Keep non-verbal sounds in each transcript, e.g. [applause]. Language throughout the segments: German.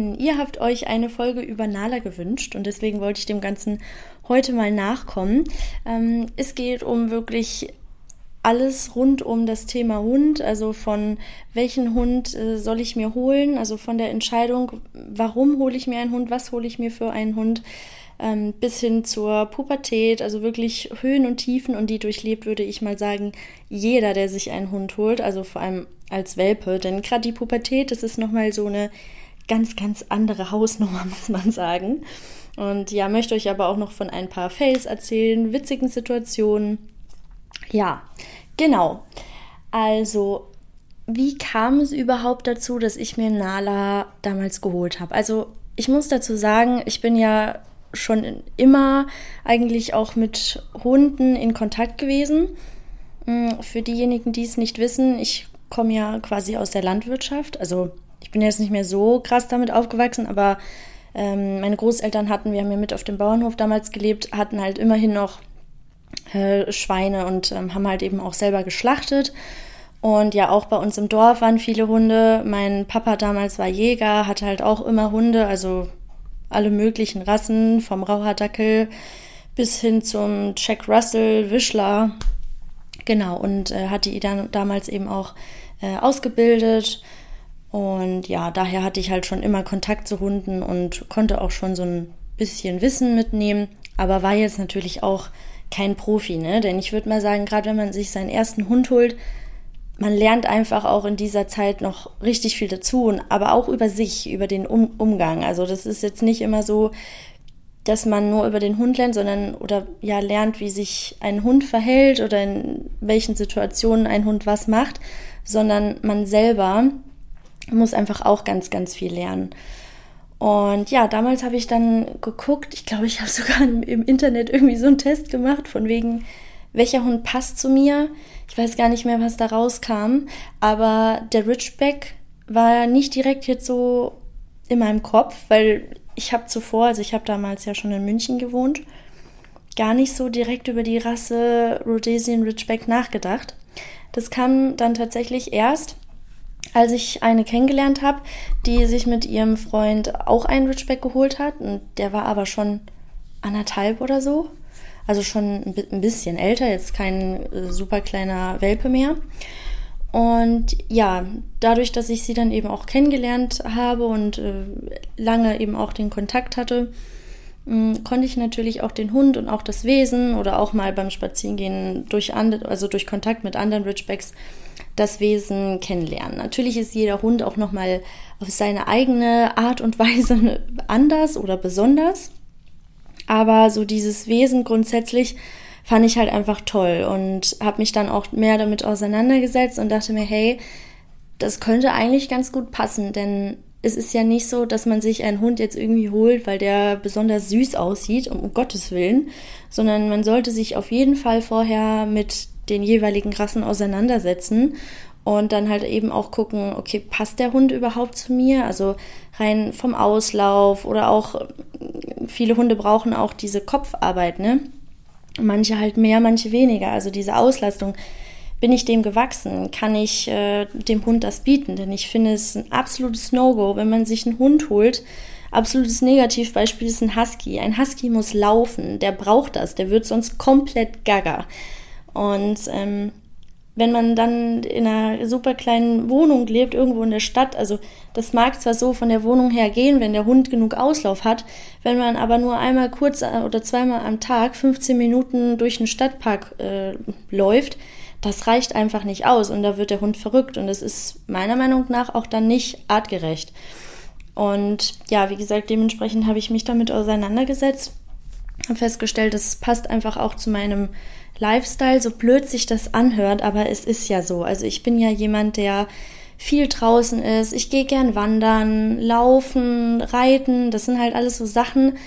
Hallöchen! Ihr habt euch eine Folge über Nala gewünscht und deswegen wollte ich dem Ganzen heute mal nachkommen. Ähm, es geht um wirklich alles rund um das Thema Hund, also von welchen Hund äh, soll ich mir holen, also von der Entscheidung, warum hole ich mir einen Hund, was hole ich mir für einen Hund, ähm, bis hin zur Pubertät, also wirklich Höhen und Tiefen und die durchlebt, würde ich mal sagen, jeder, der sich einen Hund holt, also vor allem als Welpe, denn gerade die Pubertät, das ist nochmal so eine ganz, ganz andere Hausnummer, [laughs] muss man sagen. Und ja, möchte euch aber auch noch von ein paar Fails erzählen, witzigen Situationen. Ja, genau. Also, wie kam es überhaupt dazu, dass ich mir Nala damals geholt habe? Also, ich muss dazu sagen, ich bin ja schon immer eigentlich auch mit Hunden in Kontakt gewesen. Mm, für diejenigen, die es nicht wissen, ich komme ja quasi aus der Landwirtschaft. Also ich bin jetzt nicht mehr so krass damit aufgewachsen, aber ähm, meine Großeltern hatten, wir haben ja mit auf dem Bauernhof damals gelebt, hatten halt immerhin noch äh, Schweine und ähm, haben halt eben auch selber geschlachtet. Und ja, auch bei uns im Dorf waren viele Hunde. Mein Papa damals war Jäger, hatte halt auch immer Hunde, also alle möglichen Rassen, vom Rauhardackel bis hin zum Jack Russell, Wischler. Genau, und äh, hatte ihn dann damals eben auch äh, ausgebildet. Und ja, daher hatte ich halt schon immer Kontakt zu Hunden und konnte auch schon so ein bisschen Wissen mitnehmen, aber war jetzt natürlich auch kein Profi, ne? Denn ich würde mal sagen, gerade wenn man sich seinen ersten Hund holt, man lernt einfach auch in dieser Zeit noch richtig viel dazu, aber auch über sich, über den um Umgang. Also das ist jetzt nicht immer so, dass man nur über den Hund lernt, sondern oder ja lernt, wie sich ein Hund verhält oder in welchen Situationen ein Hund was macht, sondern man selber muss einfach auch ganz, ganz viel lernen. Und ja, damals habe ich dann geguckt, ich glaube, ich habe [laughs] sogar im Internet irgendwie so einen Test gemacht, von wegen, welcher Hund passt zu mir. Ich weiß gar nicht mehr, was da rauskam, aber der Ridgeback war nicht direkt jetzt so in meinem Kopf, weil ich habe zuvor, also ich habe damals ja schon in München gewohnt, gar nicht so direkt über die Rasse Rhodesian Ridgeback nachgedacht. Das kam dann tatsächlich erst, als ich eine kennengelernt habe, die sich mit ihrem Freund auch einen Ridgeback geholt hat. Und der war aber schon anderthalb oder so. Also schon ein bisschen älter, jetzt kein äh, super kleiner Welpe mehr. Und ja, dadurch, dass ich sie dann eben auch kennengelernt habe und äh, lange eben auch den Kontakt hatte, mh, konnte ich natürlich auch den Hund und auch das Wesen oder auch mal beim Spazierengehen durch, also durch Kontakt mit anderen Ridgebacks das Wesen kennenlernen. Natürlich ist jeder Hund auch nochmal auf seine eigene Art und Weise [laughs] anders oder besonders. Aber so dieses Wesen grundsätzlich fand ich halt einfach toll und habe mich dann auch mehr damit auseinandergesetzt und dachte mir, hey, das könnte eigentlich ganz gut passen, denn es ist ja nicht so, dass man sich einen Hund jetzt irgendwie holt, weil der besonders süß aussieht, um Gottes Willen, sondern man sollte sich auf jeden Fall vorher mit den jeweiligen Rassen auseinandersetzen und dann halt eben auch gucken, okay, passt der Hund überhaupt zu mir? Also rein vom Auslauf oder auch viele Hunde brauchen auch diese Kopfarbeit, ne? Manche halt mehr, manche weniger. Also diese Auslastung. Bin ich dem gewachsen? Kann ich äh, dem Hund das bieten? Denn ich finde es ein absolutes No-Go, wenn man sich einen Hund holt. Absolutes Negativbeispiel ist ein Husky. Ein Husky muss laufen. Der braucht das. Der wird sonst komplett gaga. Und ähm, wenn man dann in einer super kleinen Wohnung lebt, irgendwo in der Stadt, also das mag zwar so von der Wohnung her gehen, wenn der Hund genug Auslauf hat, wenn man aber nur einmal kurz oder zweimal am Tag 15 Minuten durch den Stadtpark äh, läuft, das reicht einfach nicht aus und da wird der Hund verrückt und das ist meiner Meinung nach auch dann nicht artgerecht. Und ja, wie gesagt, dementsprechend habe ich mich damit auseinandergesetzt und festgestellt, das passt einfach auch zu meinem Lifestyle, so blöd sich das anhört, aber es ist ja so. Also ich bin ja jemand, der viel draußen ist. Ich gehe gern wandern, laufen, reiten. Das sind halt alles so Sachen.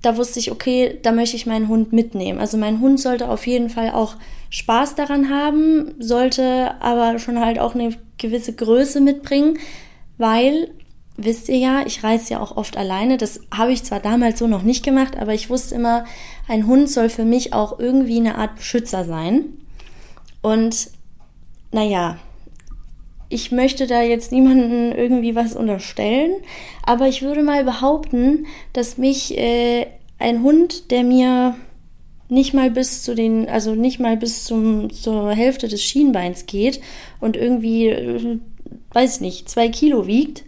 Da wusste ich, okay, da möchte ich meinen Hund mitnehmen. Also mein Hund sollte auf jeden Fall auch Spaß daran haben, sollte aber schon halt auch eine gewisse Größe mitbringen, weil wisst ihr ja, ich reise ja auch oft alleine. Das habe ich zwar damals so noch nicht gemacht, aber ich wusste immer, ein Hund soll für mich auch irgendwie eine Art Beschützer sein. Und naja, ich möchte da jetzt niemanden irgendwie was unterstellen, aber ich würde mal behaupten, dass mich äh, ein Hund, der mir nicht mal bis zu den, also nicht mal bis zum, zur Hälfte des Schienbeins geht und irgendwie, äh, weiß nicht, zwei Kilo wiegt,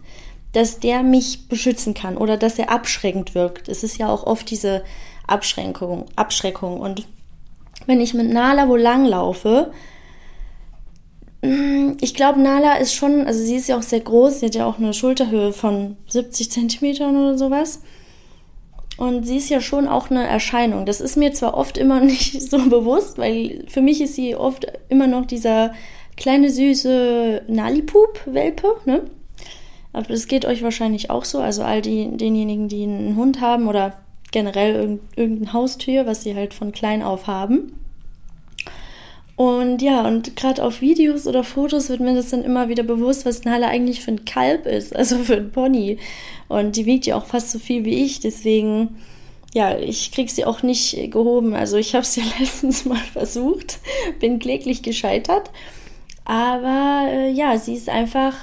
dass der mich beschützen kann oder dass er abschreckend wirkt. Es ist ja auch oft diese Abschränkung, Abschreckung. Und wenn ich mit Nala wo lang laufe, mm, ich glaube, Nala ist schon, also sie ist ja auch sehr groß, sie hat ja auch eine Schulterhöhe von 70 Zentimetern oder sowas. Und sie ist ja schon auch eine Erscheinung. Das ist mir zwar oft immer [laughs] nicht so bewusst, weil für mich ist sie oft immer noch dieser kleine süße Nalipup-Welpe, ne? Aber das geht euch wahrscheinlich auch so. Also all die, denjenigen, die einen Hund haben oder generell irgendein Haustier, was sie halt von klein auf haben. Und ja, und gerade auf Videos oder Fotos wird mir das dann immer wieder bewusst, was Nala eigentlich für ein Kalb ist, [laughs] also für ein Pony. Und die wiegt ja auch fast so viel wie ich, deswegen, ja, ich krieg sie auch nicht gehoben. Also ich habe es [laughs] ja letztens mal versucht, bin kläglich gescheitert. Aber äh, ja, sie ist einfach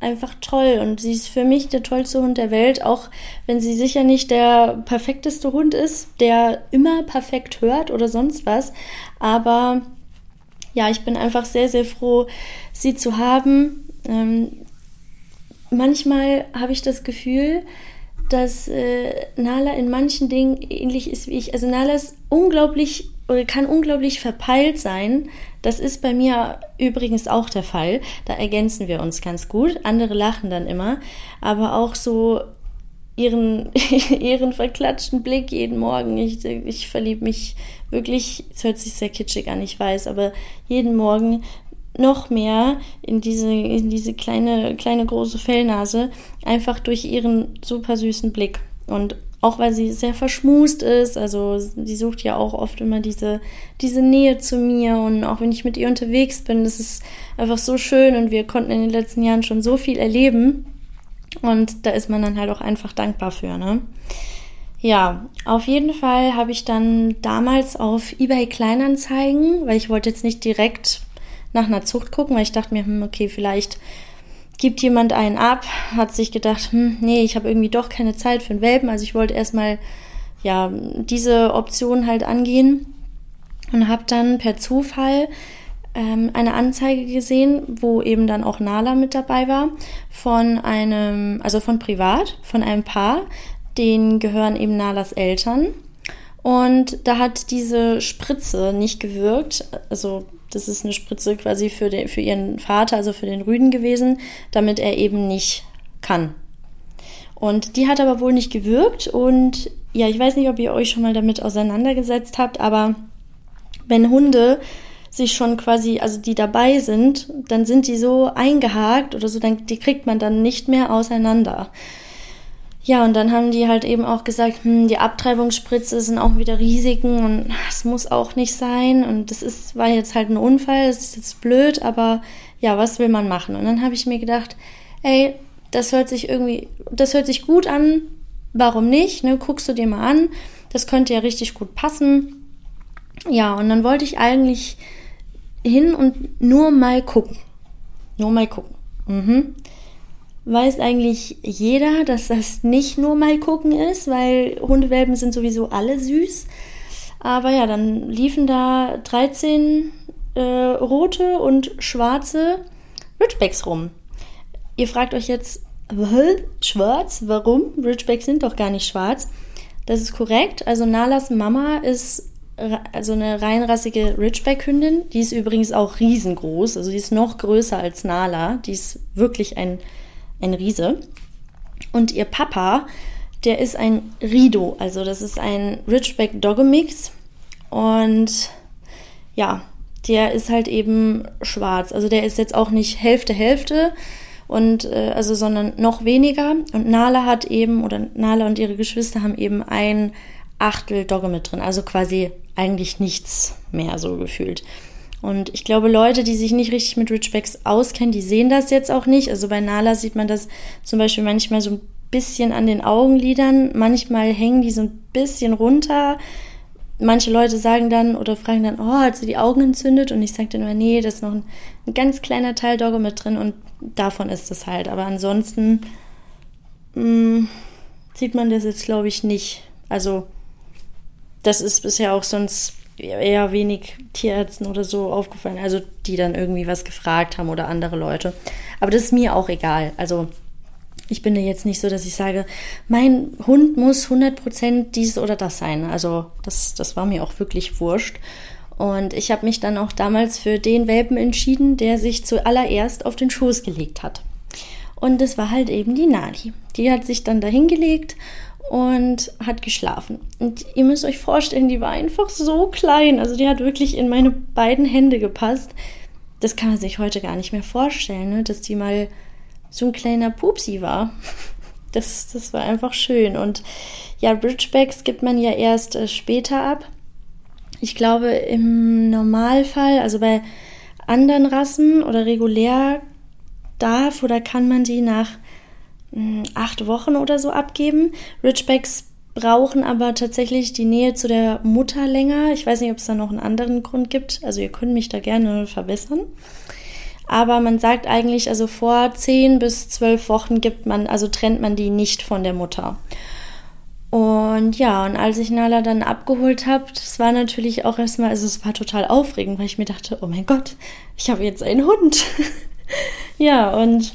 einfach toll und sie ist für mich der tollste Hund der Welt, auch wenn sie sicher nicht der perfekteste Hund ist, der immer perfekt hört oder sonst was. Aber ja, ich bin einfach sehr, sehr froh, sie zu haben. Ähm, manchmal habe ich das Gefühl, dass äh, Nala in manchen Dingen ähnlich ist wie ich. Also Nala ist unglaublich kann unglaublich verpeilt sein. Das ist bei mir übrigens auch der Fall. Da ergänzen wir uns ganz gut. Andere lachen dann immer, aber auch so ihren, [laughs] ihren verklatschten Blick jeden Morgen. Ich, ich verliebe mich wirklich, es hört sich sehr kitschig an, ich weiß, aber jeden Morgen noch mehr in diese, in diese kleine, kleine große Fellnase, einfach durch ihren super süßen Blick. Und auch weil sie sehr verschmust ist. Also sie sucht ja auch oft immer diese, diese Nähe zu mir und auch wenn ich mit ihr unterwegs bin, das ist einfach so schön und wir konnten in den letzten Jahren schon so viel erleben und da ist man dann halt auch einfach dankbar für, ne? Ja, auf jeden Fall habe ich dann damals auf eBay Kleinanzeigen, weil ich wollte jetzt nicht direkt nach einer Zucht gucken, weil ich dachte mir, hm, okay, vielleicht gibt jemand einen ab, hat sich gedacht, hm, nee, ich habe irgendwie doch keine Zeit für einen Welpen, also ich wollte erstmal ja diese Option halt angehen und habe dann per Zufall ähm, eine Anzeige gesehen, wo eben dann auch Nala mit dabei war von einem, also von privat, von einem Paar, denen gehören eben Nalas Eltern. Und da hat diese Spritze nicht gewirkt, also das ist eine Spritze quasi für, den, für ihren Vater, also für den Rüden gewesen, damit er eben nicht kann. Und die hat aber wohl nicht gewirkt. Und ja, ich weiß nicht, ob ihr euch schon mal damit auseinandergesetzt habt, aber wenn Hunde sich schon quasi, also die dabei sind, dann sind die so eingehakt oder so, dann die kriegt man dann nicht mehr auseinander. Ja, und dann haben die halt eben auch gesagt, hm, die Abtreibungsspritze sind auch wieder Risiken und es muss auch nicht sein. Und das ist, war jetzt halt ein Unfall, das ist jetzt blöd, aber ja, was will man machen? Und dann habe ich mir gedacht, ey, das hört sich irgendwie, das hört sich gut an, warum nicht? Ne? Guckst du dir mal an, das könnte ja richtig gut passen. Ja, und dann wollte ich eigentlich hin und nur mal gucken. Nur mal gucken. Mhm weiß eigentlich jeder, dass das nicht nur mal gucken ist, weil Hundewelpen sind sowieso alle süß. Aber ja, dann liefen da 13 äh, rote und schwarze Ridgebacks rum. Ihr fragt euch jetzt, schwarz? Warum? Ridgebacks sind doch gar nicht schwarz. Das ist korrekt. Also Nalas Mama ist also eine reinrassige Ridgeback-Hündin. Die ist übrigens auch riesengroß. Also die ist noch größer als Nala. Die ist wirklich ein ein Riese. Und ihr Papa, der ist ein Rido, also das ist ein Ridgeback Dogge Mix. Und ja, der ist halt eben schwarz. Also der ist jetzt auch nicht Hälfte Hälfte und äh, also sondern noch weniger. Und Nala hat eben oder Nala und ihre Geschwister haben eben ein Achtel Dogge mit drin, also quasi eigentlich nichts mehr so gefühlt. Und ich glaube, Leute, die sich nicht richtig mit Ridgebacks auskennen, die sehen das jetzt auch nicht. Also bei Nala sieht man das zum Beispiel manchmal so ein bisschen an den Augenlidern. Manchmal hängen die so ein bisschen runter. manche Leute sagen dann oder fragen dann, oh, hat sie die Augen entzündet? Und ich sage dann immer, nee, da ist noch ein, ein, ganz kleiner Teil Dogge mit drin und davon ist es halt. Aber ansonsten mh, mm, sieht man das jetzt, glaube ich, nicht. Also, das ist bisher auch sonst eher wenig Tierärzten oder so aufgefallen, also die dann irgendwie was gefragt haben oder andere Leute. Aber das ist mir auch egal. Also, ich bin ja jetzt nicht so, dass ich sage, mein Hund muss 100% dies oder das sein. Also das, das war mir auch wirklich wurscht. Und ich habe mich dann auch damals für den Welpen entschieden, der sich zuallererst auf den Schoß gelegt hat. Und das war halt eben die Nadi. Die hat sich dann dahin gelegt und hat geschlafen. Und ihr müsst euch vorstellen, die war einfach so klein. Also die hat wirklich in meine beiden Hände gepasst. Das kann man sich heute gar nicht mehr vorstellen, ne? dass die mal so ein kleiner Pupsi war. [laughs] Das, das war einfach schön. Und ja, Bridgebacks gibt man ja erst äh, später ab. Ich glaube, im Normalfall, also bei anderen Rassen oder regulär darf oder kann man die nach acht Wochen oder so abgeben. Ridgebacks brauchen aber tatsächlich die Nähe zu der Mutter länger. Ich weiß nicht, ob es da noch einen anderen Grund gibt. Also ihr könnt mich da gerne verbessern. Aber man sagt eigentlich, also vor zehn bis zwölf Wochen gibt man, also trennt man die nicht von der Mutter. Und ja, und als ich Nala dann abgeholt habe, das war natürlich auch erstmal, also es war total aufregend, weil ich mir dachte, oh mein Gott, ich habe jetzt einen Hund. [laughs] ja, und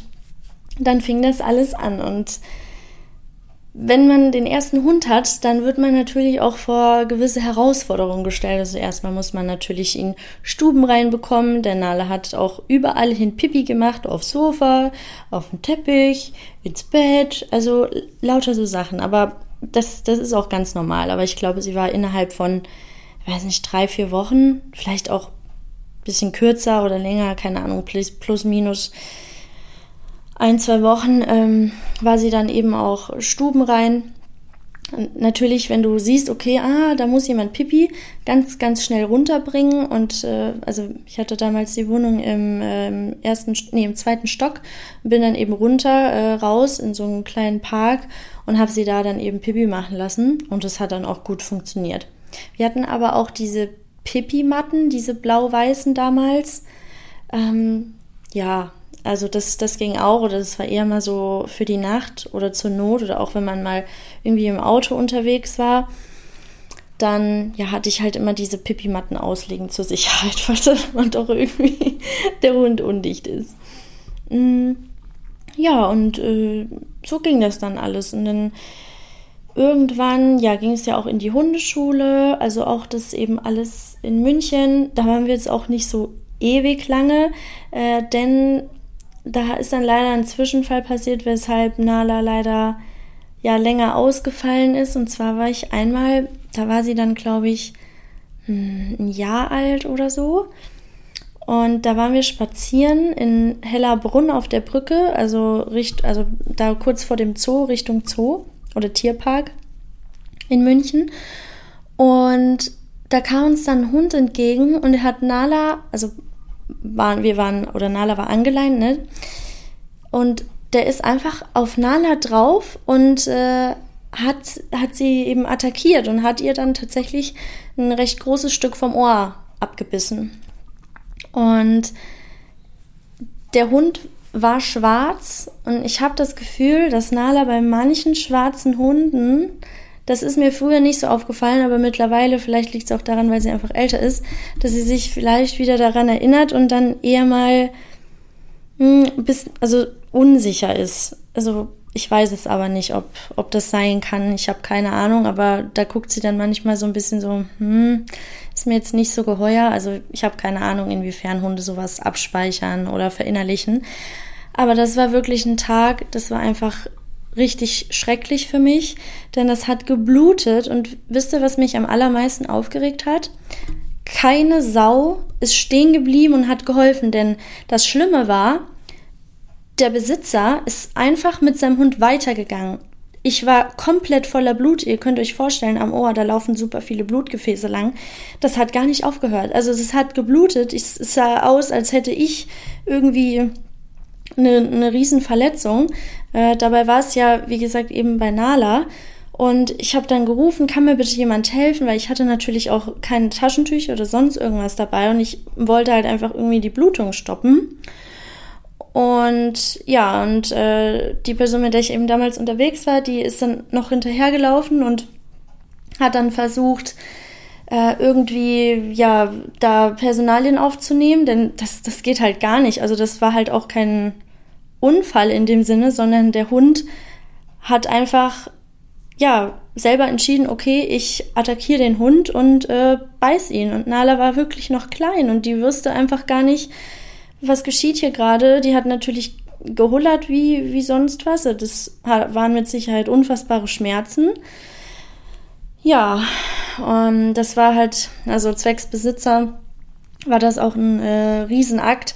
dann fing das alles an und wenn man den ersten Hund hat, dann wird man natürlich auch vor gewisse Herausforderungen gestellt. Also erstmal muss man natürlich ihn Stuben reinbekommen. Der Nale hat auch überall hin Pipi gemacht, aufs Sofa, auf den Teppich, ins Bett, also lauter so Sachen. Aber das, das ist auch ganz normal. Aber ich glaube, sie war innerhalb von, weiß nicht, drei, vier Wochen, vielleicht auch ein bisschen kürzer oder länger, keine Ahnung, plus, plus minus ein, zwei Wochen ähm, war sie dann eben auch stubenrein. Und natürlich, wenn du siehst, okay, ah, da muss jemand Pipi, ganz, ganz schnell runterbringen. Und äh, also ich hatte damals die Wohnung im äh, ersten, nee, im zweiten Stock, bin dann eben runter äh, raus in so einen kleinen Park und habe sie da dann eben Pipi machen lassen. Und das hat dann auch gut funktioniert. Wir hatten aber auch diese Pipi-Matten, diese blau-weißen damals. Ähm, ja, also das, das ging auch oder das war eher mal so für die Nacht oder zur Not oder auch wenn man mal irgendwie im Auto unterwegs war, dann ja, hatte ich halt immer diese Pipi-Matten auslegen zur Sicherheit, [laughs] weil man doch irgendwie [laughs] der Hund undicht ist. Mm, ja, und äh, so ging das dann alles. Und dann irgendwann, ja, ging es ja auch in die Hundeschule, also auch das eben alles in München. Da waren wir jetzt auch nicht so ewig lange, äh, denn da ist dann leider ein Zwischenfall passiert, weshalb Nala leider ja länger ausgefallen ist. Und zwar war ich einmal, da war sie dann, glaube ich, hm, ein Jahr alt oder so. Und da waren wir spazieren in Hellerbrunn auf der Brücke, also, richt, also da kurz vor dem Zoo, Richtung Zoo oder Tierpark in München. Und da kam uns dann ein Hund entgegen und er hat Nala, also waren, wir waren, oder Nala war angeleint, ne? Und der ist einfach auf Nala drauf und äh, hat, hat sie eben attackiert und hat ihr dann tatsächlich ein recht großes Stück vom Ohr abgebissen. Und der Hund war schwarz und ich habe das Gefühl, dass Nala bei manchen schwarzen Hunden das ist mir früher nicht so aufgefallen, aber mittlerweile, vielleicht liegt es auch daran, weil sie einfach älter ist, dass sie sich vielleicht wieder daran erinnert und dann eher mal mh, hm, bis, also unsicher ist. Also ich weiß es aber nicht, ob, ob das sein kann. Ich habe keine Ahnung, aber da guckt sie dann manchmal so ein bisschen so, hm, ist mir jetzt nicht so geheuer. Also ich habe keine Ahnung, inwiefern Hunde sowas abspeichern oder verinnerlichen. Aber das war wirklich ein Tag, das war einfach richtig schrecklich für mich, denn das hat geblutet und wisst ihr, was mich am allermeisten aufgeregt hat? Keine Sau ist stehen geblieben und hat geholfen, denn das Schlimme war, der Besitzer ist einfach mit seinem Hund weitergegangen. Ich war komplett voller Blut. Ihr könnt euch vorstellen, am Ohr, da laufen super viele Blutgefäße lang. Das hat gar nicht aufgehört. Also es hat geblutet. Es sah aus, als hätte ich irgendwie eine, eine Riesenverletzung. Äh, dabei war es ja, wie gesagt, eben bei Nala. Und ich habe dann gerufen, kann mir bitte jemand helfen, weil ich hatte natürlich auch keine Taschentücher oder sonst irgendwas dabei und ich wollte halt einfach irgendwie die Blutung stoppen. Und ja, und äh, die Person, mit der ich eben damals unterwegs war, die ist dann noch hinterhergelaufen und hat dann versucht, äh, irgendwie ja da Personalien aufzunehmen, denn das, das geht halt gar nicht. Also das war halt auch kein Unfall in dem Sinne, sondern der Hund hat einfach ja selber entschieden, okay, ich attackiere den Hund und äh, beiß ihn. Und Nala war wirklich noch klein und die wusste einfach gar nicht, was geschieht hier gerade. Die hat natürlich gehullert wie, wie sonst was. Das waren mit Sicherheit unfassbare Schmerzen. Ja, ähm, das war halt, also zwecks Besitzer war das auch ein äh, Riesenakt.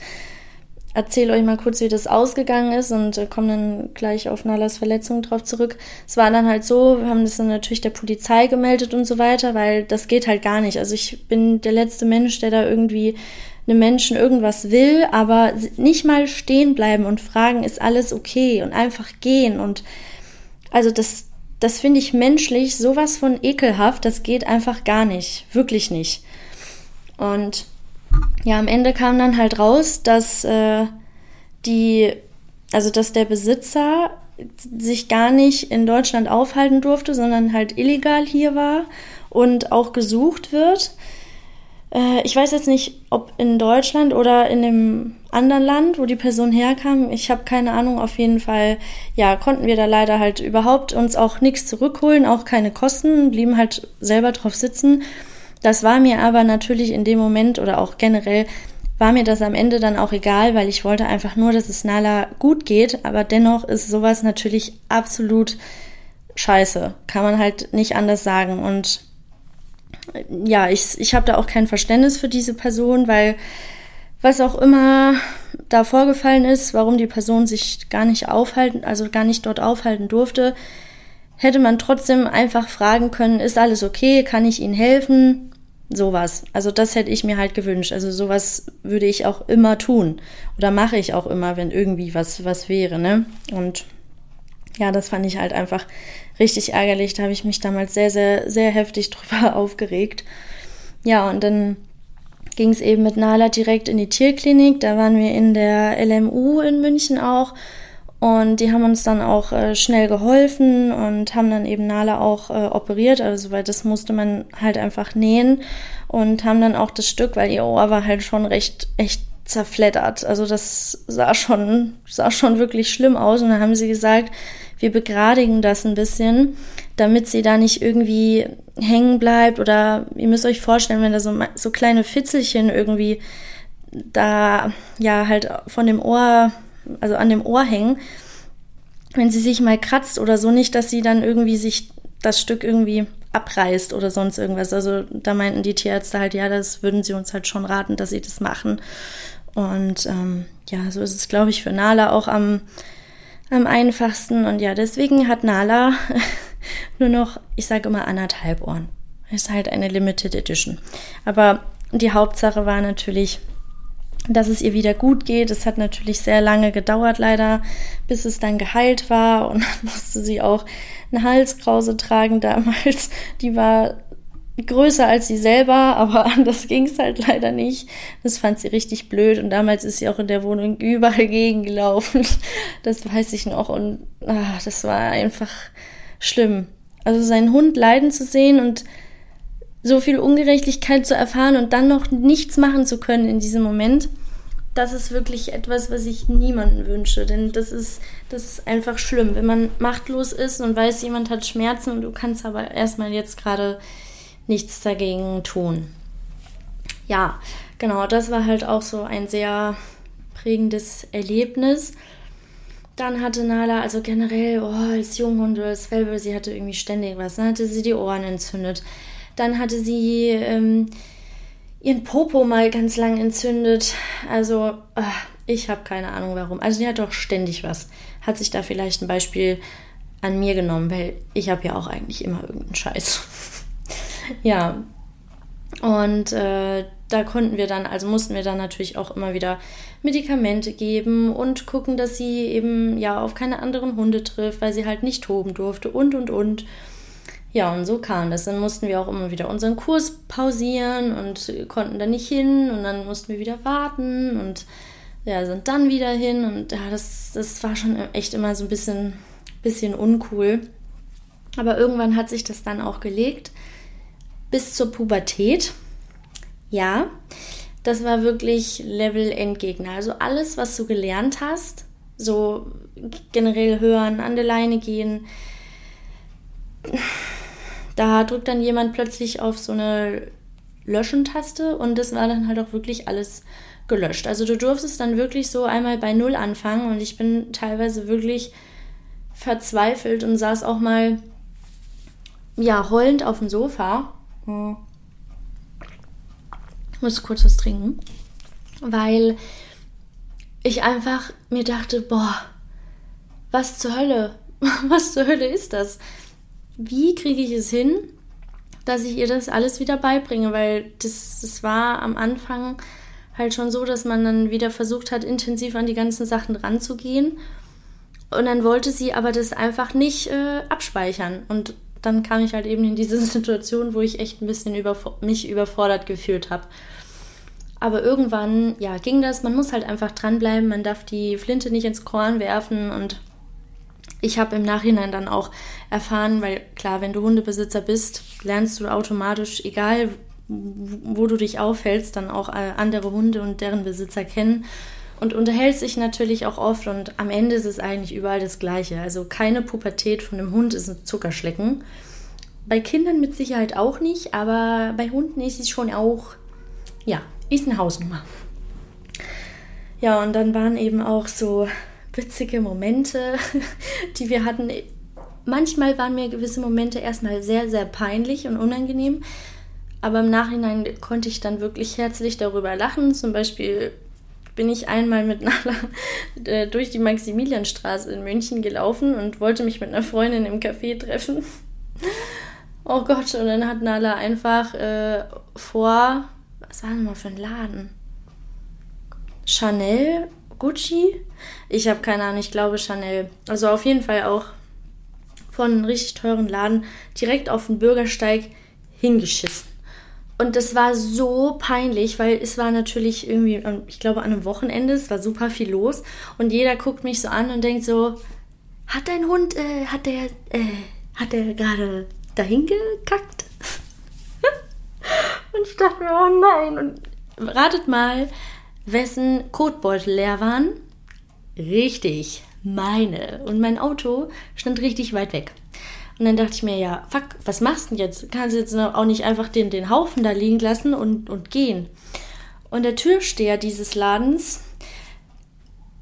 Erzähle euch mal kurz, wie das ausgegangen ist und äh, komme dann gleich auf Nalas Verletzung drauf zurück. Es war dann halt so, wir haben das dann natürlich der Polizei gemeldet und so weiter, weil das geht halt gar nicht. Also ich bin der letzte Mensch, der da irgendwie einem Menschen irgendwas will, aber nicht mal stehen bleiben und fragen, ist alles okay und einfach gehen und also das, das finde ich menschlich sowas von ekelhaft, das geht einfach gar nicht, wirklich nicht. Und ja, am Ende kam dann halt raus, dass äh, die, also dass der Besitzer sich gar nicht in Deutschland aufhalten durfte, sondern halt illegal hier war und auch gesucht wird. Äh, ich weiß jetzt nicht, ob in Deutschland oder in dem anderen Land, wo die Person herkam. Ich habe keine Ahnung. Auf jeden Fall, ja, konnten wir da leider halt überhaupt uns auch nichts zurückholen, auch keine Kosten, blieben halt selber drauf sitzen. Das war mir aber natürlich in dem Moment oder auch generell war mir das am Ende dann auch egal, weil ich wollte einfach nur, dass es Nala gut geht. Aber dennoch ist sowas natürlich absolut scheiße. Kann man halt nicht anders sagen. Und ja, ich, ich habe da auch kein Verständnis für diese Person, weil was auch immer da vorgefallen ist, warum die Person sich gar nicht aufhalten, also gar nicht dort aufhalten durfte, hätte man trotzdem einfach fragen können, ist alles okay, kann ich Ihnen helfen? Sowas. Also das hätte ich mir halt gewünscht. Also sowas würde ich auch immer tun. Oder mache ich auch immer, wenn irgendwie was, was wäre, ne? Und ja, das fand ich halt einfach richtig ärgerlich. Da habe ich mich damals sehr, sehr, sehr heftig [laughs] drüber aufgeregt. Ja, und dann ging es eben mit Nala direkt in die Tierklinik. Da waren wir in der LMU in München auch. Und die haben uns dann auch äh, schnell geholfen und haben dann eben Nala auch äh, operiert, also weil das musste man halt einfach nähen und haben dann auch das Stück, weil ihr Ohr war halt schon recht echt zerfleddert. Also das sah schon sah schon wirklich schlimm aus. Und dann haben sie gesagt, wir begradigen das ein bisschen, damit sie da nicht irgendwie hängen bleibt. Oder ihr müsst euch vorstellen, wenn da so, so kleine Fitzelchen irgendwie da ja halt von dem Ohr, also an dem Ohr hängen, wenn sie sich mal kratzt oder so, nicht, dass sie dann irgendwie sich das Stück irgendwie abreißt oder sonst irgendwas. Also da meinten die Tierärzte halt, ja, das würden sie uns halt schon raten, dass sie das machen. Und ähm, ja, so ist es, glaube ich, für Nala auch am am einfachsten. Und ja, deswegen hat Nala [laughs] nur noch, ich sage immer, anderthalb Ohren. Ist halt eine Limited Edition. Aber die Hauptsache war natürlich, dass es ihr wieder gut geht. Es hat natürlich sehr lange gedauert, leider, bis es dann geheilt war. Und dann [laughs] musste sie auch eine Halskrause tragen damals. Die war größer als sie selber, aber [laughs] anders ging es halt leider nicht. Das fand sie richtig blöd und damals ist sie auch in der Wohnung [laughs] überall gegengelaufen. Das weiß ich noch und ach, das war einfach schlimm. Also seinen Hund leiden zu sehen und so viel Ungerechtigkeit zu erfahren und dann noch nichts machen zu können in diesem Moment, das ist wirklich etwas, was ich niemanden wünsche. Denn das ist, das ist einfach schlimm, wenn man machtlos ist und weiß, jemand hat Schmerzen und du kannst aber erstmal jetzt gerade nichts dagegen tun. Ja, genau, das war halt auch so ein sehr prägendes Erlebnis. Dann hatte Nala, also generell, oh, als Junghund oder als Welpe, sie hatte irgendwie ständig was. Dann hatte sie die Ohren entzündet. Dann hatte sie ähm, ihren Popo mal ganz lang entzündet. Also, ach, ich habe keine Ahnung warum. Also, die hat doch ständig was. Hat sich da vielleicht ein Beispiel an mir genommen, weil ich habe ja auch eigentlich immer irgendeinen Scheiß. [laughs] Ja. Und äh, da konnten wir dann, also mussten wir dann natürlich auch immer wieder Medikamente geben und gucken, dass sie eben ja auf keine anderen Hunde trifft, weil sie halt nicht toben durfte und und und. Ja, und so kam das. Dann mussten wir auch immer wieder unseren Kurs pausieren und konnten dann nicht hin und dann mussten wir wieder warten und ja, sind dann wieder hin und ja, das, das war schon echt immer so ein bisschen, bisschen uncool. Aber irgendwann hat sich das dann auch gelegt bis zur Pubertät. Ja, das war wirklich Level Endgegner. Also alles, was du gelernt hast, so generell hören, an der Leine gehen, da drückt dann jemand plötzlich auf so eine Löschen-Taste und das war dann halt auch wirklich alles gelöscht. Also du durftest dann wirklich so einmal bei Null anfangen und ich bin teilweise wirklich verzweifelt und saß auch mal ja heulend auf dem Sofa. Hm. Ich muss kurz was trinken, weil ich einfach mir dachte, boah, was zur Hölle? [laughs] Was zur Hölle ist das? Wie kriege ich es hin, dass ich ihr das alles wieder beibringe? Weil das, das war am Anfang halt schon so, dass man dann wieder versucht hat, intensiv an die ganzen Sachen ranzugehen. Und dann wollte sie aber das einfach nicht äh, abspeichern. Und dann kam ich halt eben in diese [laughs] Situation, wo ich echt ein bisschen über, mich überfordert gefühlt habe. Aber irgendwann, ja, ging das. Man muss halt einfach dranbleiben. Man darf die Flinte nicht ins Korn werfen. Und ich habe im Nachhinein dann auch erfahren, weil klar, wenn du Hundebesitzer bist, lernst du automatisch, egal wo du dich aufhältst, dann auch äh, andere Hunde und deren Besitzer kennen und unterhältst sich natürlich auch oft und am Ende ist es eigentlich überall das Gleiche. Also keine Pubertät von einem Hund ist ein Zuckerschlecken. Bei Kindern mit Sicherheit auch nicht, aber bei Hunden ist es schon auch, ja, ist eine Hausnummer. Ja, und dann waren eben auch so witzige Momente, [laughs] die wir hatten. Manchmal waren mir gewisse Momente erstmal sehr, sehr peinlich und unangenehm. Aber im Nachhinein konnte ich dann wirklich herzlich darüber lachen. Zum Beispiel bin ich einmal mit [laughs] Nala äh, durch die Maximilianstraße in München gelaufen und wollte mich mit einer Freundin im Café treffen. [laughs] Oh Gott, und dann hat Nala einfach äh, vor, was war denn mal für ein Laden? Chanel, Gucci? Ich habe keine Ahnung, ich glaube Chanel. Also auf jeden Fall auch von einem richtig teuren Laden direkt auf den Bürgersteig hingeschissen. Und das war so peinlich, weil es war natürlich irgendwie, ähm, ich glaube, an einem Wochenende, es war super viel los und jeder guckt mich so an und denkt so, hat dein Hund, äh, hat der, äh, hat der gerade dahin gekackt? [laughs] und ich dachte mir, oh nein. Und ratet mal, wessen Kotbeutel leer waren? Richtig, meine. Und mein Auto stand richtig weit weg. Und dann dachte ich mir, ja, fuck, was machst du denn jetzt? Kannst du jetzt auch nicht einfach den, den Haufen da liegen lassen und, und gehen? Und der Türsteher dieses Ladens,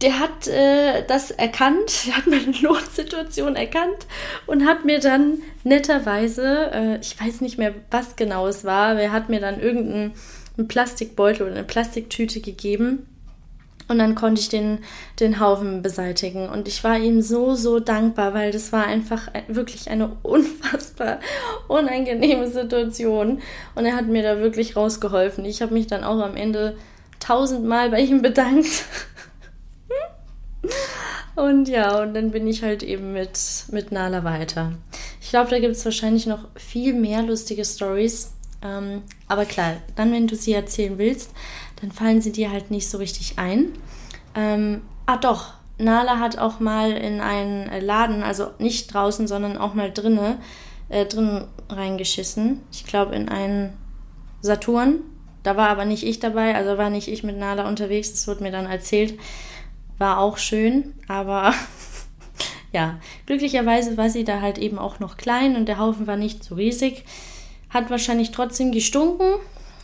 der hat äh, das erkannt, [laughs] der hat meine Notsituation erkannt und hat mir dann netterweise, äh, ich weiß nicht mehr, was genau es war, aber er hat mir dann irgendeinen Plastikbeutel oder eine Plastiktüte gegeben und dann konnte ich den, den Haufen beseitigen. Und ich war ihm so, so dankbar, weil das war einfach wirklich eine [laughs] unfassbar unangenehme Situation. Und er hat mir da wirklich rausgeholfen. Ich habe mich dann auch am Ende tausendmal bei ihm bedankt. [laughs] und ja, und dann bin ich halt eben mit, mit Nala weiter. Ich glaube, da gibt es wahrscheinlich noch viel mehr lustige Stories. Ähm, aber klar, dann, wenn du sie erzählen willst, dann fallen sie dir halt nicht so richtig ein. Ähm, ah doch, Nala hat auch mal in einen Laden, also nicht draußen, sondern auch mal drinne, äh, drin reingeschissen. Ich glaube in einen Saturn. Da war aber nicht ich dabei, also war nicht ich mit Nala unterwegs. Das wurde mir dann erzählt. War auch schön, aber [laughs] ja, glücklicherweise war sie da halt eben auch noch klein und der Haufen war nicht so riesig. Hat wahrscheinlich trotzdem gestunken,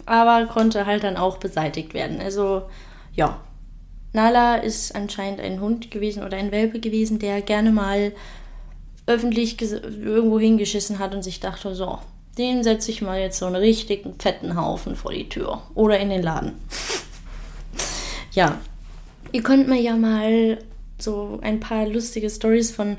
aber konnte halt dann auch beseitigt werden. Also ja, Nala ist anscheinend ein Hund gewesen oder ein Welpe gewesen, der gerne mal öffentlich irgendwo hingeschissen hat und sich dachte, so, den setze ich mal jetzt so einen richtigen fetten Haufen vor die Tür oder in den Laden. [laughs] ja, ihr könnt mir ja mal so ein paar lustige Stories von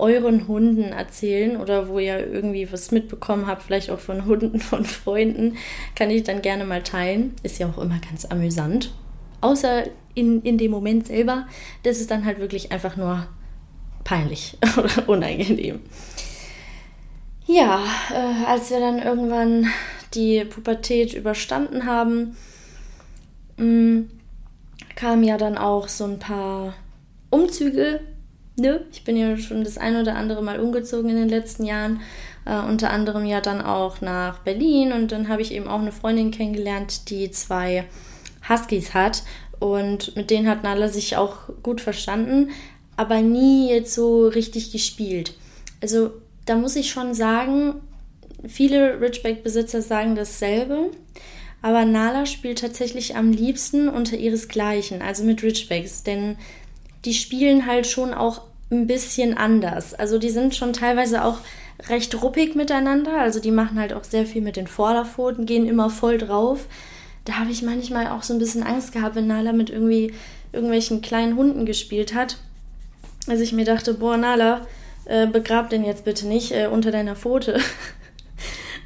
euren Hunden erzählen oder wo ihr irgendwie was mitbekommen habt, vielleicht auch von Hunden [laughs] von Freunden, kann ich dann gerne mal teilen. Ist ja auch immer ganz amüsant. Außer in, in dem Moment selber, das ist dann halt wirklich einfach nur peinlich [laughs] oder unangenehm. ja, äh, als wir dann irgendwann die Pubertät überstanden haben, mh, mm, kamen ja dann auch so ein paar Umzüge. Ne? Ich bin ja schon das ein oder andere Mal umgezogen in den letzten Jahren. Äh, unter anderem ja dann auch nach Berlin und dann habe ich eben auch eine Freundin kennengelernt, die zwei Huskies hat und mit denen hat Nala sich auch gut verstanden, aber nie jetzt so richtig gespielt. Also da muss ich schon sagen, viele Ridgeback-Besitzer sagen dasselbe. Aber Nala spielt tatsächlich am liebsten unter ihresgleichen, also mit Ridgebacks, denn die spielen halt schon auch ein bisschen anders. Also die sind schon teilweise auch recht ruppig miteinander, also die machen halt auch sehr viel mit den Vorderpfoten, gehen immer voll drauf. Da habe ich manchmal auch so ein bisschen Angst gehabt, wenn Nala mit irgendwie irgendwelchen kleinen Hunden gespielt hat. Also ich mir dachte, boah, Nala, äh, begrab den jetzt bitte nicht äh, unter deiner Pfote. [laughs]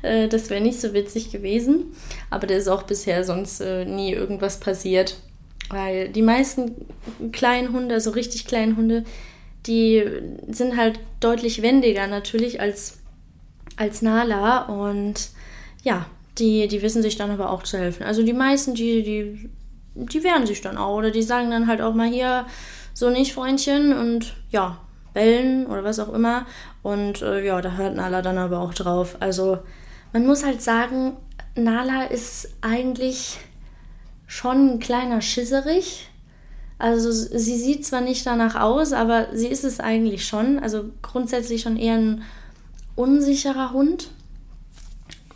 Äh, das wäre nicht so witzig gewesen. Aber da ist auch bisher sonst äh, nie irgendwas passiert. Weil die meisten kleinen Hunde, also richtig kleinen Hunde, die sind halt deutlich wendiger natürlich als, als Nala. Und ja, die, die wissen sich dann aber auch zu helfen. Also die meisten, die, die, die wehren sich dann auch. Oder die sagen dann halt auch mal hier, so nicht, Freundchen. Und ja, bellen oder was auch immer. Und äh, ja, da hört Nala dann aber auch drauf. Also man muss halt sagen, Nala ist eigentlich schon ein kleiner Schisserich. Also sie sieht zwar nicht danach aus, aber sie ist es eigentlich schon. Also grundsätzlich schon eher ein unsicherer Hund.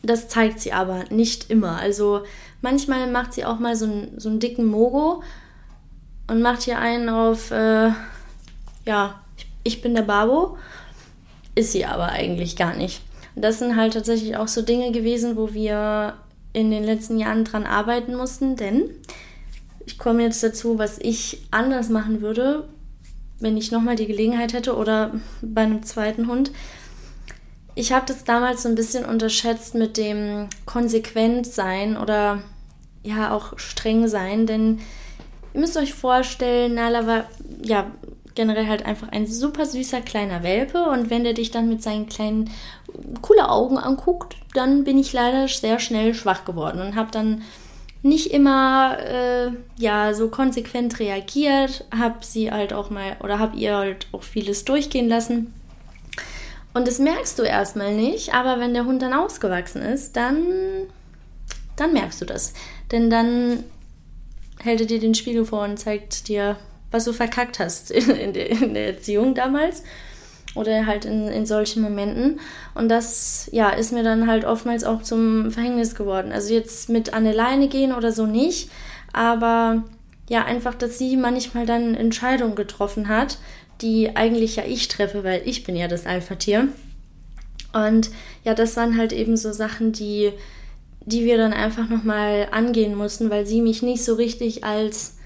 Das zeigt sie aber nicht immer. Also manchmal macht sie auch mal so einen, so einen dicken Mogo und macht hier einen auf, äh, ja, ich, bin der Babo. Ist sie aber eigentlich gar nicht das sind halt tatsächlich auch so Dinge gewesen, wo wir in den letzten Jahren dran arbeiten mussten, denn ich komme jetzt dazu, was ich anders machen würde, wenn ich nochmal die Gelegenheit hätte oder bei einem zweiten Hund. Ich habe das damals so ein bisschen unterschätzt mit dem konsequent sein oder ja auch streng sein, denn ihr müsst euch vorstellen, Nala war ja generell halt einfach ein super süßer kleiner Welpe und wenn der dich dann mit seinen kleinen coole Augen anguckt, dann bin ich leider sehr schnell schwach geworden und habe dann nicht immer äh, ja so konsequent reagiert, habe sie halt auch mal oder habe ihr halt auch vieles durchgehen lassen. Und das merkst du erstmal nicht, aber wenn der Hund dann ausgewachsen ist, dann dann merkst du das, denn dann hält er dir den Spiegel vor und zeigt dir, was du verkackt hast [laughs] in der, in der Erziehung damals oder halt in, in solchen Momenten. Und das, ja, ist mir dann halt oftmals auch zum Verhängnis geworden. Also jetzt mit an der Leine gehen oder so nicht, aber ja, einfach, dass sie manchmal dann Entscheidungen getroffen hat, die eigentlich ja ich treffe, weil ich bin ja das Alpha-Tier. Und ja, das waren halt eben so Sachen, die, die wir dann einfach nochmal angehen mussten, weil sie mich nicht so richtig als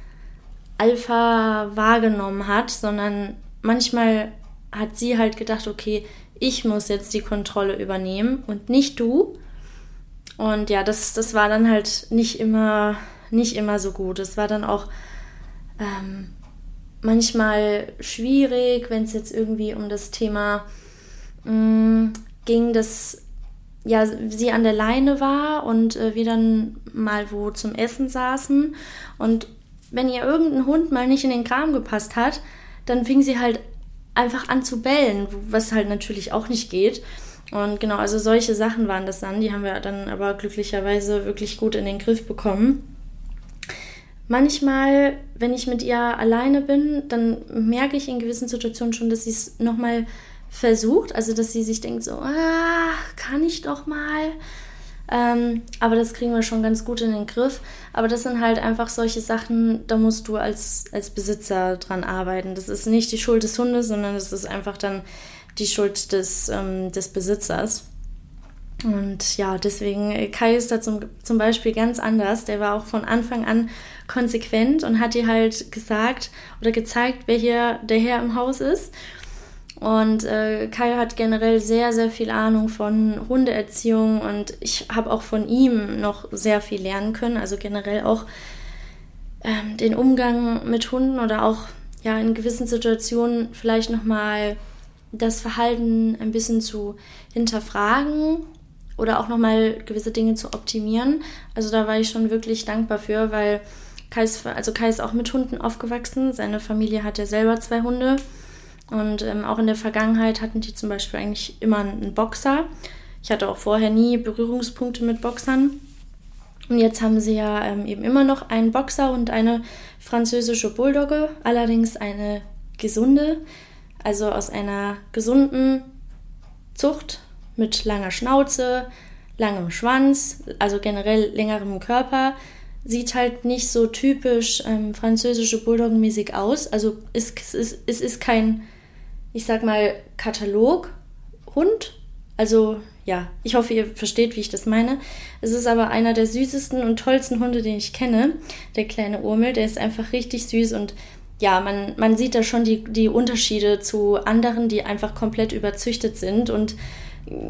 Alpha wahrgenommen hat, sondern manchmal hat sie halt gedacht, okay, ich muss jetzt die Kontrolle übernehmen und nicht du. Und ja, das, das war dann halt nicht immer, nicht immer so gut. Es war dann auch ähm, manchmal schwierig, wenn es jetzt irgendwie um das Thema mh, mm, ging, dass ja, sie an der Leine war und äh, wir dann mal wo zum Essen saßen. Und wenn ihr irgendein Hund mal nicht in den Kram gepasst hat, dann fing sie halt einfach an zu bellen, was halt natürlich auch nicht geht. Und genau, also solche Sachen waren das dann. Die haben wir dann aber glücklicherweise wirklich gut in den Griff bekommen. Manchmal, wenn ich mit ihr alleine bin, dann merke ich in gewissen Situationen schon, dass sie es nochmal versucht. Also, dass sie sich denkt, so, ah, kann ich doch mal. Ähm, aber das kriegen wir schon ganz gut in den Griff. Aber das sind halt einfach solche Sachen, da musst du als, als Besitzer dran arbeiten. Das ist nicht die Schuld des Hundes, sondern das ist einfach dann die Schuld des, ähm, des Besitzers. Und ja, deswegen, äh, Kai ist da zum, zum Beispiel ganz anders. Der war auch von Anfang an konsequent und hat dir halt gesagt oder gezeigt, wer hier der Herr im Haus ist. Und äh, Kai hat generell sehr, sehr viel Ahnung von Hundeerziehung und ich habe auch von ihm noch sehr viel lernen können. Also generell auch ähm, den Umgang mit Hunden oder auch ja in gewissen Situationen vielleicht nochmal das Verhalten ein bisschen zu hinterfragen oder auch nochmal gewisse Dinge zu optimieren. Also da war ich schon wirklich dankbar für, weil Kai ist, also Kai ist auch mit Hunden aufgewachsen. Seine Familie hat ja selber zwei Hunde. Und ähm, auch in der Vergangenheit hatten die zum Beispiel eigentlich immer einen Boxer. Ich hatte auch vorher nie Berührungspunkte mit Boxern. Und jetzt haben sie ja ähm, eben immer noch einen Boxer und eine französische Bulldogge, allerdings eine gesunde, also aus einer gesunden Zucht mit langer Schnauze, langem Schwanz, also generell längerem Körper. Sieht halt nicht so typisch ähm, französische Bulldoggenmäßig aus. Also es, es, es ist kein, ich sag mal, Kataloghund. Also ja, ich hoffe, ihr versteht, wie ich das meine. Es ist aber einer der süßesten und tollsten Hunde, den ich kenne. Der kleine Urmel, der ist einfach richtig süß und ja, man, man sieht da schon die, die Unterschiede zu anderen, die einfach komplett überzüchtet sind und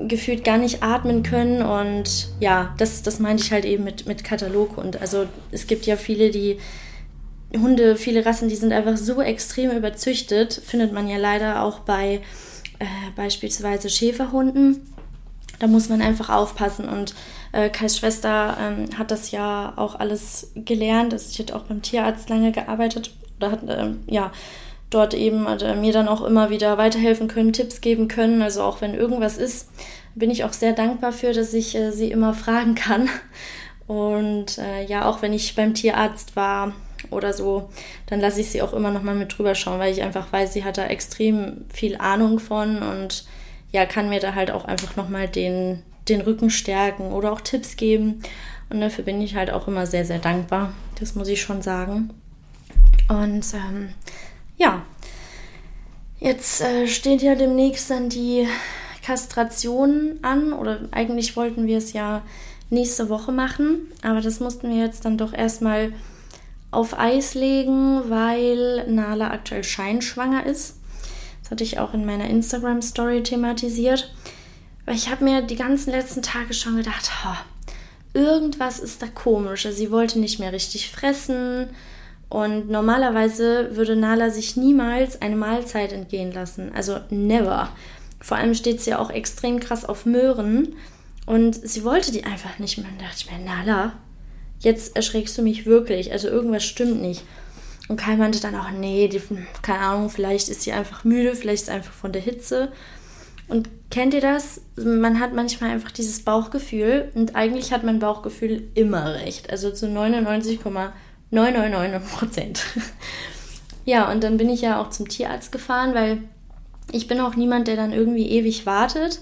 gefühlt gar nicht atmen können. Und ja, das, das meinte ich halt eben mit, mit Kataloghund. Also es gibt ja viele, die Hunde, viele Rassen, die sind einfach so extrem überzüchtet. Findet man ja leider auch bei äh, beispielsweise Schäferhunden. Da muss man einfach aufpassen. Und äh, Kais Schwester ähm, hat das ja auch alles gelernt. Also ich hatte auch beim Tierarzt lange gearbeitet. Oder hat, ähm, ja, dort eben äh, mir dann auch immer wieder weiterhelfen können, Tipps geben können. Also auch wenn irgendwas ist, bin ich auch sehr dankbar für, dass ich äh, sie immer fragen kann. Und äh, ja, auch wenn ich beim Tierarzt war oder so, dann lasse ich sie auch immer noch mal mit drüber schauen, weil ich einfach weiß, sie hat da extrem viel Ahnung von und ja, kann mir da halt auch einfach noch mal den, den Rücken stärken oder auch Tipps geben. Und dafür bin ich halt auch immer sehr, sehr dankbar. Das muss ich schon sagen. Und ähm, ja, jetzt äh, steht ja demnächst dann die Kastration an oder eigentlich wollten wir es ja nächste Woche machen, aber das mussten wir jetzt dann doch erstmal auf Eis legen, weil Nala aktuell scheinschwanger ist. Das hatte ich auch in meiner Instagram Story thematisiert. Weil ich habe mir die ganzen letzten Tage schon gedacht, oh, irgendwas ist da komisch. Also sie wollte nicht mehr richtig fressen und normalerweise würde Nala sich niemals eine Mahlzeit entgehen lassen. Also never. Vor allem steht sie ja auch extrem krass auf Möhren. Und sie wollte die einfach nicht mehr. Und da dachte ich mir, Nala, jetzt erschreckst du mich wirklich. Also irgendwas stimmt nicht. Und Kai meinte dann auch, nee, die, keine Ahnung, vielleicht ist sie einfach müde, vielleicht ist sie einfach von der Hitze. Und kennt ihr das? Man hat manchmal einfach dieses Bauchgefühl und eigentlich hat mein Bauchgefühl immer recht. Also zu 99,9 999 Prozent. [laughs] ja, und dann bin ich ja auch zum Tierarzt gefahren, weil ich bin auch niemand, der dann irgendwie ewig wartet.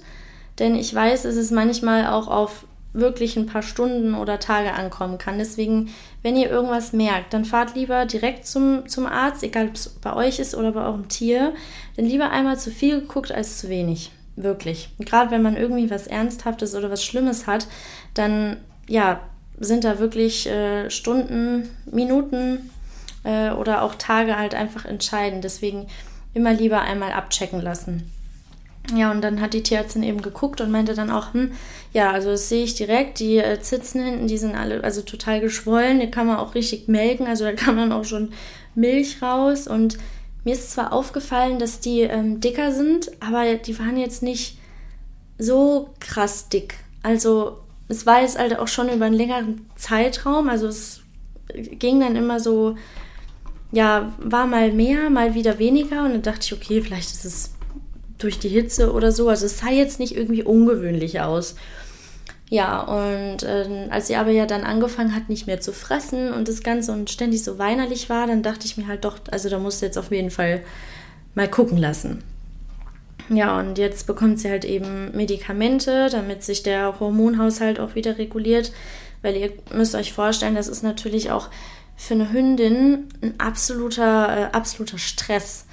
Denn ich weiß, es manchmal auch auf wirklich ein paar Stunden oder Tage ankommen kann. Deswegen, wenn ihr irgendwas merkt, dann fahrt lieber direkt zum, zum Arzt, egal ob es bei euch ist oder bei eurem Tier. Denn lieber einmal zu viel geguckt als zu wenig. Wirklich. gerade wenn man irgendwie was Ernsthaftes oder was Schlimmes hat, dann ja, sind da wirklich äh, Stunden, Minuten äh, oder auch Tage halt einfach entscheidend. Deswegen immer lieber einmal abchecken lassen. Ja, und dann hat die Tierärztin eben geguckt und meinte dann auch, hm, ja, also das sehe ich direkt, die äh, Zitzen hinten, die sind alle also total geschwollen, die kann man auch richtig melken, also da kann man auch schon Milch raus und mir ist zwar aufgefallen, dass die ähm, dicker sind, aber die waren jetzt nicht so krass dick. Also es war jetzt halt auch schon über einen längeren Zeitraum, also es ging dann immer so, ja, war mal mehr, mal wieder weniger und dann dachte ich, okay, vielleicht ist es durch die Hitze oder so, also es sah jetzt nicht irgendwie ungewöhnlich aus. Ja, und äh, als sie aber ja dann angefangen hat, nicht mehr zu fressen und das Ganze und ständig so weinerlich war, dann dachte ich mir halt doch, also da musst du jetzt auf jeden Fall mal gucken lassen. Ja, und jetzt bekommt sie halt eben Medikamente, damit sich der Hormonhaushalt auch wieder reguliert. Weil ihr müsst euch vorstellen, das ist natürlich auch für eine Hündin ein absoluter, äh, absoluter Stress.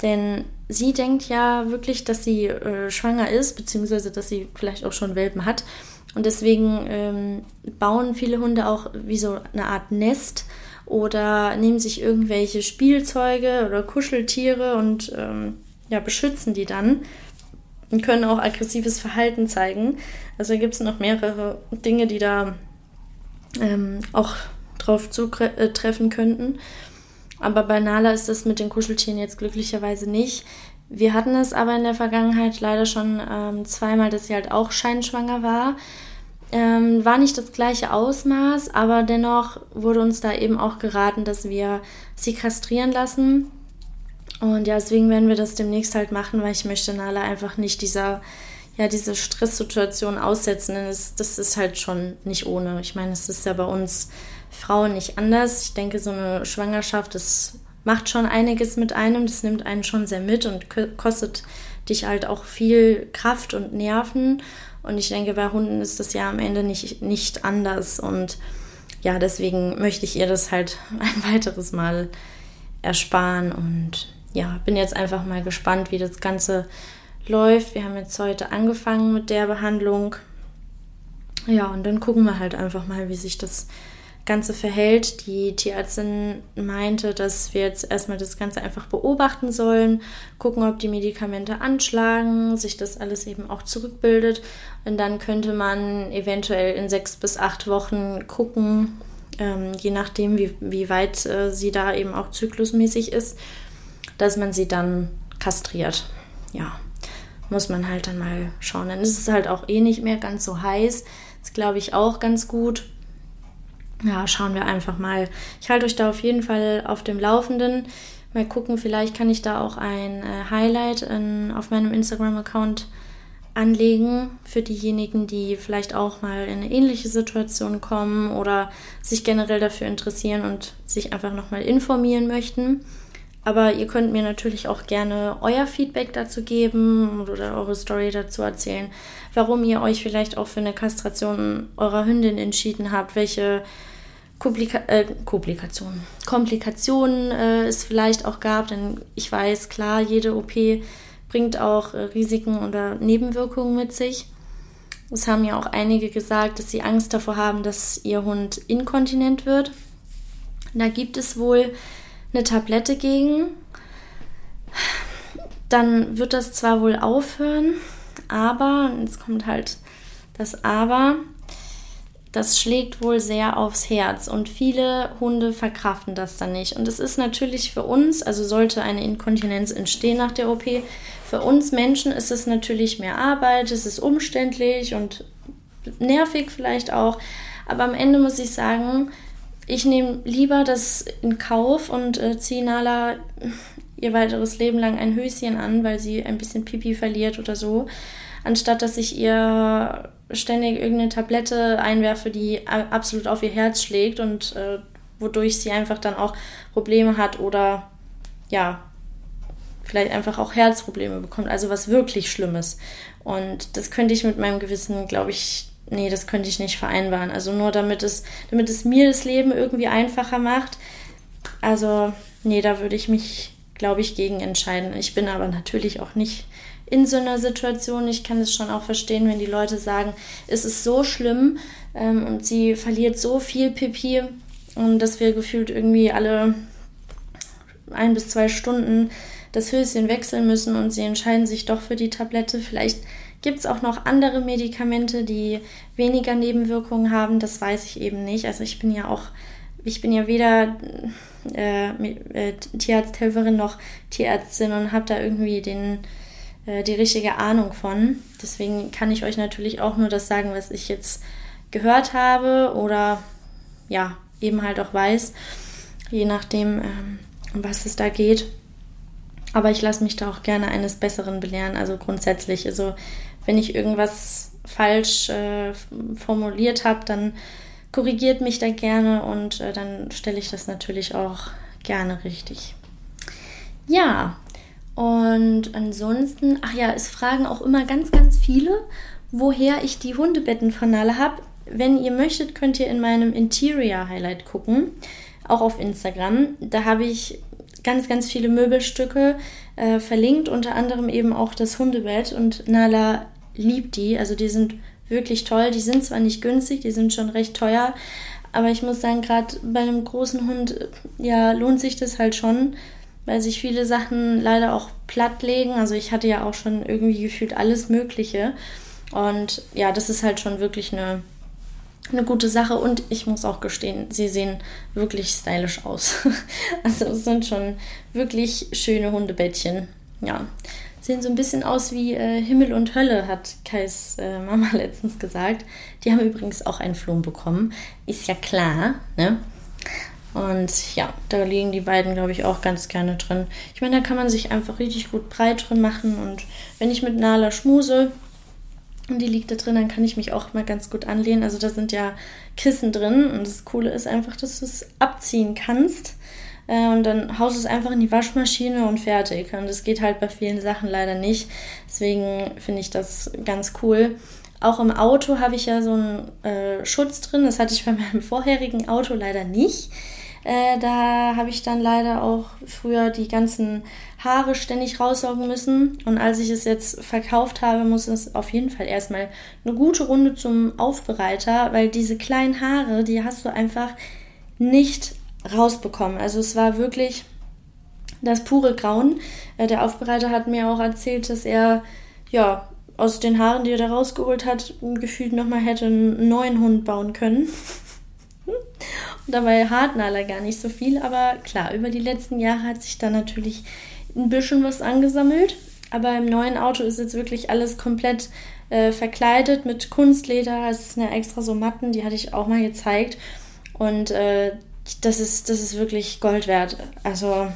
Denn sie denkt ja wirklich, dass sie äh, schwanger ist, beziehungsweise dass sie vielleicht auch schon Welpen hat. Und deswegen ähm, bauen viele Hunde auch wie so eine Art Nest oder nehmen sich irgendwelche Spielzeuge oder Kuscheltiere und ähm, ja, beschützen die dann und können auch aggressives Verhalten zeigen. Also gibt es noch mehrere Dinge, die da ähm, auch drauf zutreffen könnten. Aber bei Nala ist das mit den Kuscheltieren jetzt glücklicherweise nicht. Wir hatten es aber in der Vergangenheit leider schon ähm, zweimal, dass sie halt auch scheinschwanger war. Ähm, war nicht das gleiche Ausmaß, aber dennoch wurde uns da eben auch geraten, dass wir sie kastrieren lassen. Und ja, deswegen werden wir das demnächst halt machen, weil ich möchte Nala einfach nicht dieser, ja, diese Stresssituation aussetzen. Denn das, das ist halt schon nicht ohne. Ich meine, es ist ja bei uns Frauen nicht anders. Ich denke, so eine Schwangerschaft, das macht schon einiges mit einem. Das nimmt einen schon sehr mit und kostet dich halt auch viel Kraft und Nerven. Und ich denke, bei Hunden ist das ja am Ende nicht, nicht anders. Und ja, deswegen möchte ich ihr das halt [laughs] ein weiteres Mal ersparen. Und ja, bin jetzt einfach mal gespannt, wie das Ganze läuft. Wir haben jetzt heute angefangen mit der Behandlung. Ja, und dann gucken wir halt einfach mal, wie sich das Ganze verhält. Die Tierärztin meinte, dass wir jetzt erstmal das Ganze einfach beobachten sollen, gucken, ob die Medikamente anschlagen, sich das alles eben auch zurückbildet. Und dann könnte man eventuell in sechs bis acht Wochen gucken, ähm, je nachdem, wie, wie weit äh, sie da eben auch zyklusmäßig ist, dass man sie dann kastriert. Ja, muss man halt dann mal schauen. Dann ist es halt auch eh nicht mehr ganz so heiß. Das glaube ich auch ganz gut ja, schauen wir einfach mal. Ich halte euch da auf jeden Fall auf dem Laufenden. Mal gucken, vielleicht kann ich da auch ein äh, Highlight in, auf meinem Instagram-Account anlegen für diejenigen, die vielleicht auch mal in eine ähnliche Situation kommen oder sich generell dafür interessieren und sich einfach nochmal informieren möchten. Aber ihr könnt mir natürlich auch gerne euer Feedback dazu geben oder eure Story dazu erzählen, warum ihr euch vielleicht auch für eine Kastration eurer Hündin entschieden habt, welche Komplika äh, Komplikationen, Komplikationen äh, es vielleicht auch gab, denn ich weiß, klar, jede OP bringt auch äh, Risiken oder Nebenwirkungen mit sich. Es haben ja auch einige gesagt, dass sie Angst davor haben, dass ihr Hund inkontinent wird. Da gibt es wohl eine Tablette gegen. Dann wird das zwar wohl aufhören, aber, jetzt kommt halt das Aber, das schlägt wohl sehr aufs Herz und viele Hunde verkraften das dann nicht. Und es ist natürlich für uns, also sollte eine Inkontinenz entstehen nach der OP, für uns Menschen ist es natürlich mehr Arbeit, es ist umständlich und nervig vielleicht auch. Aber am Ende muss ich sagen, ich nehme lieber das in Kauf und äh, ziehe Nala ihr weiteres Leben lang ein Höschen an, weil sie ein bisschen Pipi verliert oder so, anstatt dass ich ihr ständig irgendeine Tablette einwerfe, die absolut auf ihr Herz schlägt und äh, wodurch sie einfach dann auch Probleme hat oder ja, vielleicht einfach auch Herzprobleme bekommt, also was wirklich Schlimmes. Und das könnte ich mit meinem Gewissen, glaube ich, nee, das könnte ich nicht vereinbaren. Also nur damit es, damit es mir das Leben irgendwie einfacher macht. Also, nee, da würde ich mich, glaube ich, gegen entscheiden. Ich bin aber natürlich auch nicht in so einer Situation. Ich kann es schon auch verstehen, wenn die Leute sagen, es ist so schlimm ähm, und sie verliert so viel Pipi und dass wir gefühlt irgendwie alle ein bis zwei Stunden das Höschen wechseln müssen und sie entscheiden sich doch für die Tablette. Vielleicht gibt es auch noch andere Medikamente, die weniger Nebenwirkungen haben. Das weiß ich eben nicht. Also ich bin ja auch, ich bin ja weder äh, äh, Tierarzthelferin noch Tierärztin und habe da irgendwie den die richtige Ahnung von. Deswegen kann ich euch natürlich auch nur das sagen, was ich jetzt gehört habe oder ja, eben halt auch weiß, je nachdem, ähm, um was es da geht. Aber ich lasse mich da auch gerne eines Besseren belehren. Also grundsätzlich, also wenn ich irgendwas falsch äh, formuliert habe, dann korrigiert mich da gerne und äh, dann stelle ich das natürlich auch gerne richtig. Ja, und ansonsten, ach ja, es fragen auch immer ganz, ganz viele, woher ich die Hundebetten von Nala habe. Wenn ihr möchtet, könnt ihr in meinem Interior Highlight gucken, auch auf Instagram. Da habe ich ganz, ganz viele Möbelstücke äh, verlinkt, unter anderem eben auch das Hundebett. Und Nala liebt die, also die sind wirklich toll. Die sind zwar nicht günstig, die sind schon recht teuer, aber ich muss sagen, gerade bei einem großen Hund, ja, lohnt sich das halt schon, weil sich viele Sachen leider auch platt legen. Also ich hatte ja auch schon irgendwie gefühlt alles Mögliche. Und ja, das ist halt schon wirklich eine, eine gute Sache. Und ich muss auch gestehen, sie sehen wirklich stylisch aus. [laughs] also es sind schon wirklich schöne Hundebettchen. ja, sehen so ein bisschen aus wie äh, Himmel und Hölle, hat Kais äh, Mama [laughs] letztens gesagt. Die haben übrigens auch einen Floh bekommen. Ist ja klar, ne? Und ja, da liegen die beiden, glaube ich, auch ganz gerne drin. Ich meine, da kann man sich einfach richtig gut breit drin machen. Und wenn ich mit Nala schmuse und die liegt da drin, dann kann ich mich auch mal ganz gut anlehnen. Also da sind ja Kissen drin. Und das Coole ist einfach, dass du es abziehen kannst. Äh, und dann haust du es einfach in die Waschmaschine und fertig. Und das geht halt bei vielen Sachen leider nicht. Deswegen finde ich das ganz cool. Auch im Auto habe ich ja so einen äh, Schutz drin. Das hatte ich bei meinem vorherigen Auto leider nicht. Äh, da habe ich dann leider auch früher die ganzen Haare ständig raussaugen müssen. Und als ich es jetzt verkauft habe, muss es auf jeden Fall erstmal eine gute Runde zum Aufbereiter, weil diese kleinen Haare, die hast du einfach nicht rausbekommen. Also es war wirklich das pure Grauen. Äh, der Aufbereiter hat mir auch erzählt, dass er ja aus den Haaren, die er da rausgeholt hat, gefühlt nochmal hätte einen neuen Hund bauen können. Und dabei hatten alle gar nicht so viel, aber klar, über die letzten Jahre hat sich da natürlich ein bisschen was angesammelt. Aber im neuen Auto ist jetzt wirklich alles komplett äh, verkleidet mit Kunstleder. Es sind ja extra so Matten, die hatte ich auch mal gezeigt. Und äh, das, ist, das ist wirklich Gold wert. Also,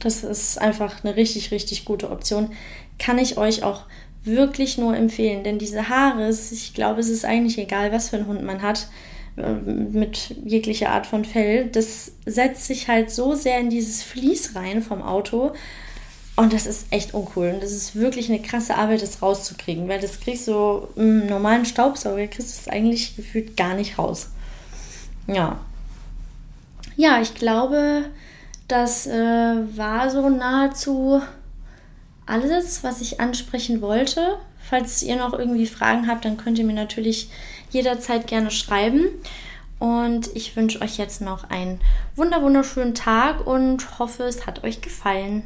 das ist einfach eine richtig, richtig gute Option. Kann ich euch auch wirklich nur empfehlen. Denn diese Haare, ich glaube, es ist eigentlich egal, was für einen Hund man hat mit jeglicher Art von Fell, das setzt sich halt so sehr in dieses Vlies rein vom Auto. Und das ist echt uncool. Und das ist wirklich eine krasse Arbeit, das rauszukriegen, weil das kriegst du im normalen Staubsauger, kriegst du es eigentlich gefühlt gar nicht raus. Ja. Ja, ich glaube, das äh, war so nahezu alles, was ich ansprechen wollte. Falls ihr noch irgendwie Fragen habt, dann könnt ihr mir natürlich jederzeit gerne schreiben. Und ich wünsche euch jetzt noch einen wunderschönen Tag und hoffe, es hat euch gefallen.